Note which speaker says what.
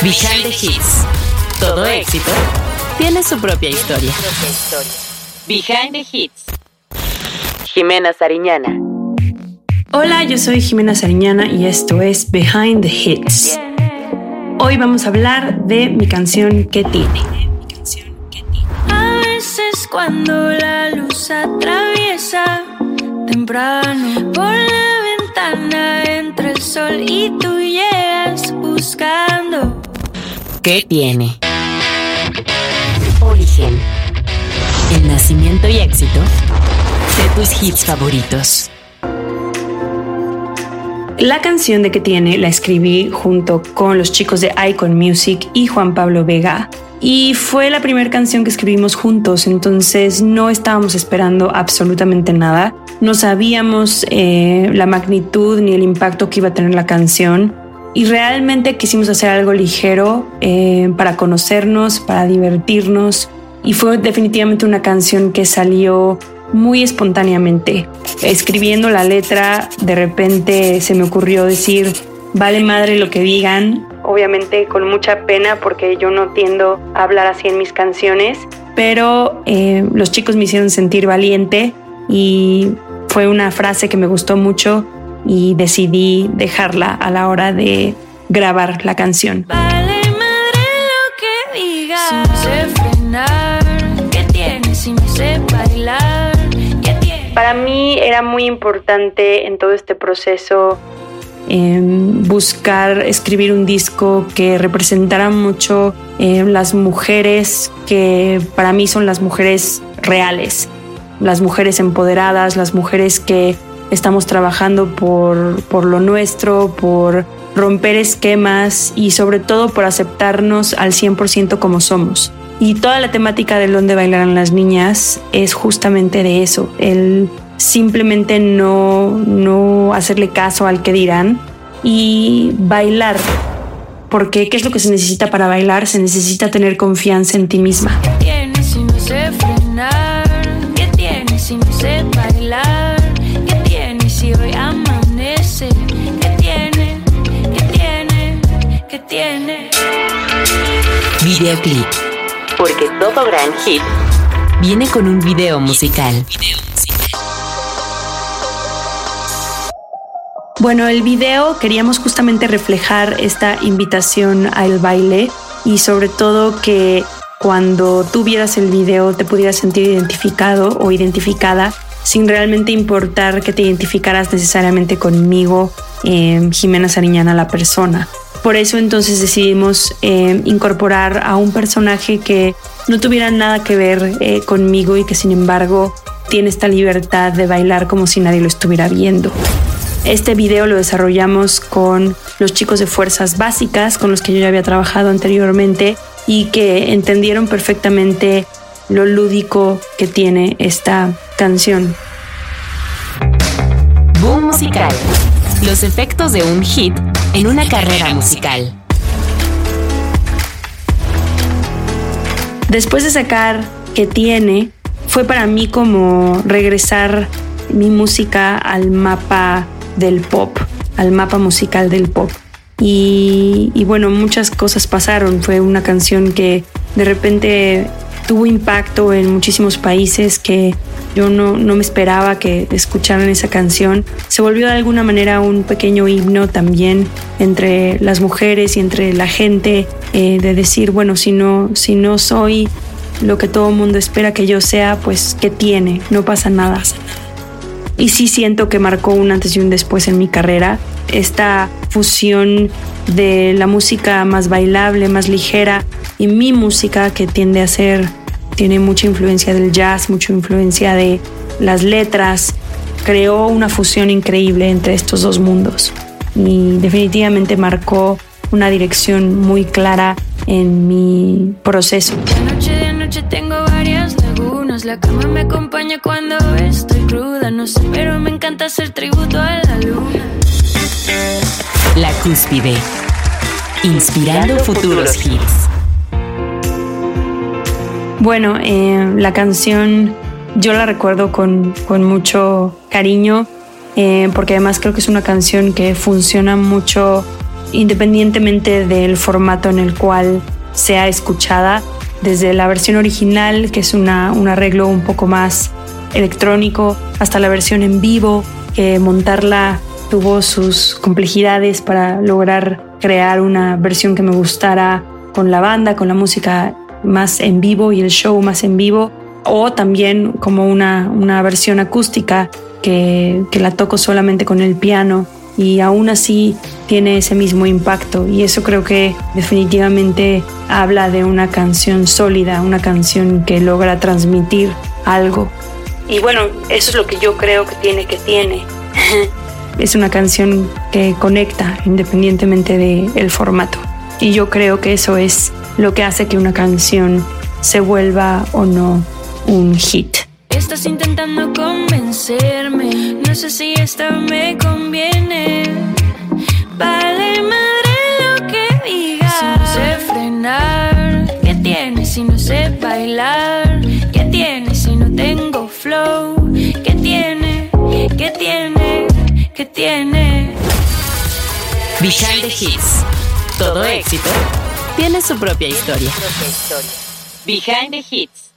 Speaker 1: Behind the Hits. Todo éxito tiene su propia historia. Behind the Hits. Jimena Sariñana.
Speaker 2: Hola, yo soy Jimena Sariñana y esto es Behind the Hits. Hoy vamos a hablar de mi canción que tiene.
Speaker 3: A veces cuando la luz atraviesa temprano por la ventana entre el sol y tú llegas buscando.
Speaker 1: ¿Qué tiene? Origen. El nacimiento y éxito de tus hits favoritos.
Speaker 2: La canción de que tiene la escribí junto con los chicos de Icon Music y Juan Pablo Vega. Y fue la primera canción que escribimos juntos, entonces no estábamos esperando absolutamente nada. No sabíamos eh, la magnitud ni el impacto que iba a tener la canción. Y realmente quisimos hacer algo ligero eh, para conocernos, para divertirnos. Y fue definitivamente una canción que salió muy espontáneamente. Escribiendo la letra, de repente se me ocurrió decir, vale madre lo que digan, obviamente con mucha pena porque yo no tiendo a hablar así en mis canciones, pero eh, los chicos me hicieron sentir valiente y fue una frase que me gustó mucho y decidí dejarla a la hora de grabar la canción.
Speaker 3: Vale madre lo que digas. Si no sé frenar, ¿qué tienes si no sé bailar? ¿Qué tienes?
Speaker 2: Para mí era muy importante en todo este proceso eh, buscar escribir un disco que representara mucho eh, las mujeres que para mí son las mujeres reales, las mujeres empoderadas, las mujeres que estamos trabajando por, por lo nuestro, por romper esquemas y sobre todo por aceptarnos al 100% como somos. Y toda la temática de donde bailarán las niñas es justamente de eso, el simplemente no, no hacerle caso al que dirán y bailar. Porque ¿qué es lo que se necesita para bailar? Se necesita tener confianza en ti misma.
Speaker 3: ¿Qué tienes si no sé frenar? ¿Qué tienes si no sé
Speaker 1: Videoclip. Porque todo gran hit viene con un video musical.
Speaker 2: Bueno, el video queríamos justamente reflejar esta invitación al baile y sobre todo que cuando tú vieras el video te pudieras sentir identificado o identificada sin realmente importar que te identificaras necesariamente conmigo, eh, Jimena Sariñana, la persona. Por eso entonces decidimos eh, incorporar a un personaje que no tuviera nada que ver eh, conmigo y que sin embargo tiene esta libertad de bailar como si nadie lo estuviera viendo. Este video lo desarrollamos con los chicos de Fuerzas Básicas, con los que yo ya había trabajado anteriormente y que entendieron perfectamente lo lúdico que tiene esta canción.
Speaker 1: Boom musical. Los efectos de un hit en una carrera musical.
Speaker 2: Después de sacar que tiene, fue para mí como regresar mi música al mapa del pop, al mapa musical del pop. Y, y, bueno, muchas cosas pasaron. Fue una canción que de repente tuvo impacto en muchísimos países que yo no, no, me esperaba que escucharan esa canción. Se volvió de alguna manera un pequeño himno también entre las mujeres y entre la gente eh, de decir, bueno, si no, si no soy lo que todo el mundo espera que yo sea, pues ¿qué tiene? No pasa nada y sí siento que marcó un antes y un después en mi carrera. Esta fusión de la música más bailable, más ligera y mi música que tiende a ser, tiene mucha influencia del jazz, mucha influencia de las letras, creó una fusión increíble entre estos dos mundos y definitivamente marcó una dirección muy clara en mi proceso.
Speaker 3: De noche de noche tengo varias lagunas. La cama me acompaña cuando estoy cruda. No sé, pero me encanta hacer tributo a la luna.
Speaker 1: La cúspide. Inspirando futuros hits.
Speaker 2: Bueno, eh, la canción yo la recuerdo con, con mucho cariño. Eh, porque además creo que es una canción que funciona mucho independientemente del formato en el cual sea escuchada, desde la versión original, que es una, un arreglo un poco más electrónico, hasta la versión en vivo, que montarla tuvo sus complejidades para lograr crear una versión que me gustara con la banda, con la música más en vivo y el show más en vivo, o también como una, una versión acústica que, que la toco solamente con el piano y aún así tiene ese mismo impacto y eso creo que definitivamente habla de una canción sólida, una canción que logra transmitir algo. Y bueno, eso es lo que yo creo que tiene que tiene. es una canción que conecta independientemente del el formato. Y yo creo que eso es lo que hace que una canción se vuelva o no un hit.
Speaker 3: Estás intentando convencerme, no sé si esta me conviene. Vale madre lo que digas. Si no sé frenar, ¿qué tiene si no sé bailar? ¿Qué tiene si no tengo flow? ¿Qué tiene? ¿Qué tiene? ¿Qué tiene?
Speaker 1: Behind the Hits. Todo éxito tiene su propia historia. Behind the Hits.